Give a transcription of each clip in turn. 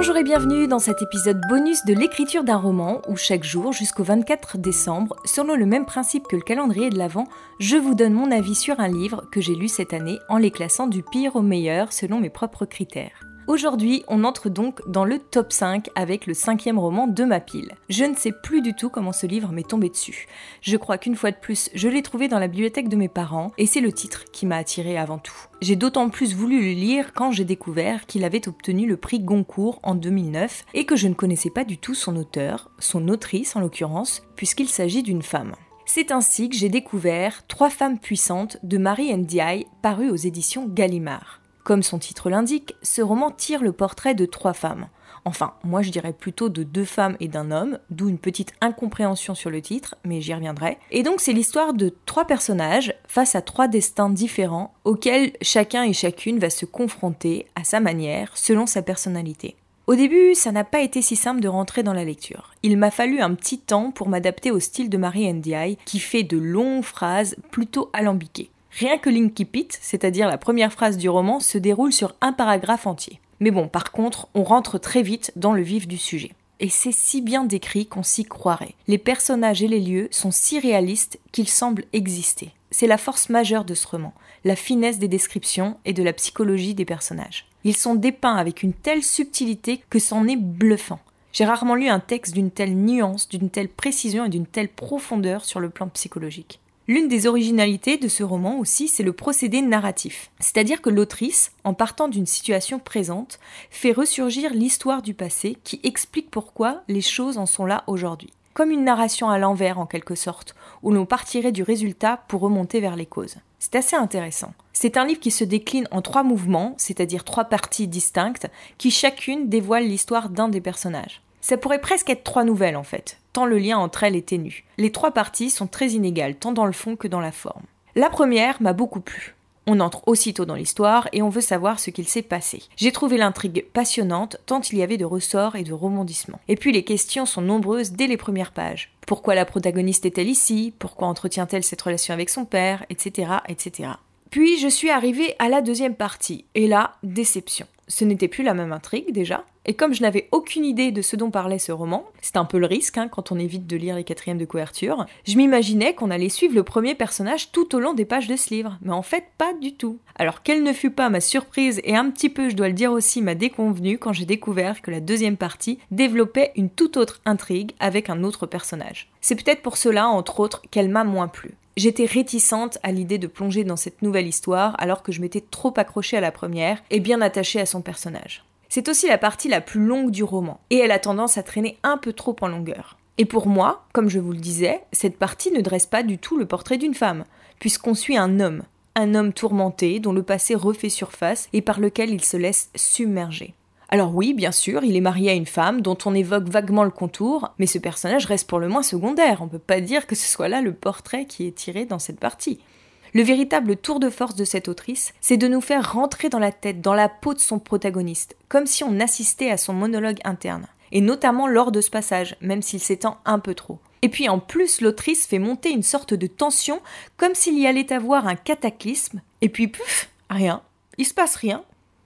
Bonjour et bienvenue dans cet épisode bonus de l'écriture d'un roman où chaque jour jusqu'au 24 décembre, selon le même principe que le calendrier de l'Avent, je vous donne mon avis sur un livre que j'ai lu cette année en les classant du pire au meilleur selon mes propres critères. Aujourd'hui, on entre donc dans le top 5 avec le cinquième roman de ma pile. Je ne sais plus du tout comment ce livre m'est tombé dessus. Je crois qu'une fois de plus, je l'ai trouvé dans la bibliothèque de mes parents et c'est le titre qui m'a attiré avant tout. J'ai d'autant plus voulu le lire quand j'ai découvert qu'il avait obtenu le prix Goncourt en 2009 et que je ne connaissais pas du tout son auteur, son autrice en l'occurrence, puisqu'il s'agit d'une femme. C'est ainsi que j'ai découvert Trois femmes puissantes de Marie Ndiaye, paru aux éditions Gallimard. Comme son titre l'indique, ce roman tire le portrait de trois femmes. Enfin, moi je dirais plutôt de deux femmes et d'un homme, d'où une petite incompréhension sur le titre, mais j'y reviendrai. Et donc c'est l'histoire de trois personnages face à trois destins différents auxquels chacun et chacune va se confronter à sa manière, selon sa personnalité. Au début, ça n'a pas été si simple de rentrer dans la lecture. Il m'a fallu un petit temps pour m'adapter au style de Marie Ndiaye, qui fait de longues phrases plutôt alambiquées. Rien que l'incipit, c'est-à-dire la première phrase du roman, se déroule sur un paragraphe entier. Mais bon, par contre, on rentre très vite dans le vif du sujet. Et c'est si bien décrit qu'on s'y croirait. Les personnages et les lieux sont si réalistes qu'ils semblent exister. C'est la force majeure de ce roman, la finesse des descriptions et de la psychologie des personnages. Ils sont dépeints avec une telle subtilité que c'en est bluffant. J'ai rarement lu un texte d'une telle nuance, d'une telle précision et d'une telle profondeur sur le plan psychologique. L'une des originalités de ce roman aussi, c'est le procédé narratif. C'est-à-dire que l'autrice, en partant d'une situation présente, fait ressurgir l'histoire du passé qui explique pourquoi les choses en sont là aujourd'hui. Comme une narration à l'envers en quelque sorte, où l'on partirait du résultat pour remonter vers les causes. C'est assez intéressant. C'est un livre qui se décline en trois mouvements, c'est-à-dire trois parties distinctes, qui chacune dévoile l'histoire d'un des personnages. Ça pourrait presque être trois nouvelles en fait, tant le lien entre elles est ténu. Les trois parties sont très inégales, tant dans le fond que dans la forme. La première m'a beaucoup plu. On entre aussitôt dans l'histoire et on veut savoir ce qu'il s'est passé. J'ai trouvé l'intrigue passionnante tant il y avait de ressorts et de rebondissements. Et puis les questions sont nombreuses dès les premières pages. Pourquoi la protagoniste est-elle ici? Pourquoi entretient-elle cette relation avec son père? Etc. etc. Puis je suis arrivée à la deuxième partie, et là, déception ce n'était plus la même intrigue déjà. Et comme je n'avais aucune idée de ce dont parlait ce roman, c'est un peu le risque hein, quand on évite de lire les quatrièmes de couverture, je m'imaginais qu'on allait suivre le premier personnage tout au long des pages de ce livre. Mais en fait, pas du tout. Alors quelle ne fut pas ma surprise et un petit peu, je dois le dire aussi, ma déconvenue quand j'ai découvert que la deuxième partie développait une toute autre intrigue avec un autre personnage. C'est peut-être pour cela, entre autres, qu'elle m'a moins plu. J'étais réticente à l'idée de plonger dans cette nouvelle histoire alors que je m'étais trop accrochée à la première et bien attachée à son personnage. C'est aussi la partie la plus longue du roman, et elle a tendance à traîner un peu trop en longueur. Et pour moi, comme je vous le disais, cette partie ne dresse pas du tout le portrait d'une femme, puisqu'on suit un homme, un homme tourmenté dont le passé refait surface et par lequel il se laisse submerger. Alors oui, bien sûr, il est marié à une femme dont on évoque vaguement le contour, mais ce personnage reste pour le moins secondaire, on peut pas dire que ce soit là le portrait qui est tiré dans cette partie. Le véritable tour de force de cette autrice, c'est de nous faire rentrer dans la tête, dans la peau de son protagoniste, comme si on assistait à son monologue interne, et notamment lors de ce passage, même s'il s'étend un peu trop. Et puis en plus, l'autrice fait monter une sorte de tension, comme s'il y allait avoir un cataclysme, et puis puf, rien, il se passe rien,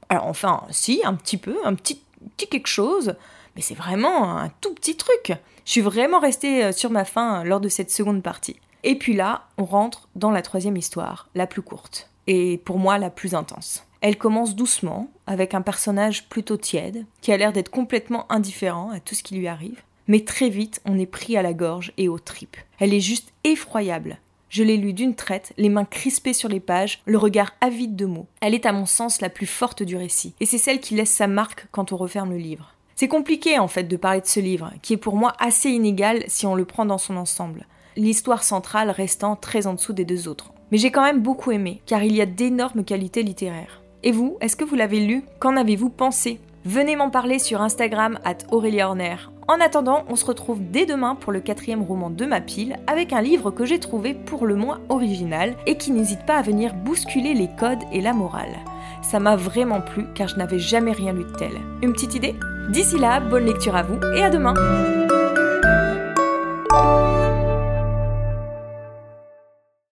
alors enfin, si, un petit peu, un petit, petit quelque chose, mais c'est vraiment un tout petit truc. Je suis vraiment restée euh, sur ma faim lors de cette seconde partie. Et puis là, on rentre dans la troisième histoire, la plus courte, et pour moi la plus intense. Elle commence doucement, avec un personnage plutôt tiède, qui a l'air d'être complètement indifférent à tout ce qui lui arrive. Mais très vite, on est pris à la gorge et aux tripes. Elle est juste effroyable. Je l'ai lu d'une traite, les mains crispées sur les pages, le regard avide de mots. Elle est à mon sens la plus forte du récit, et c'est celle qui laisse sa marque quand on referme le livre. C'est compliqué en fait de parler de ce livre, qui est pour moi assez inégal si on le prend dans son ensemble, l'histoire centrale restant très en dessous des deux autres. Mais j'ai quand même beaucoup aimé, car il y a d'énormes qualités littéraires. Et vous, est-ce que vous l'avez lu? Qu'en avez-vous pensé? Venez m'en parler sur Instagram at Aurélia Horner. En attendant, on se retrouve dès demain pour le quatrième roman de ma pile avec un livre que j'ai trouvé pour le moins original et qui n'hésite pas à venir bousculer les codes et la morale. Ça m'a vraiment plu car je n'avais jamais rien lu de tel. Une petite idée? D'ici là, bonne lecture à vous et à demain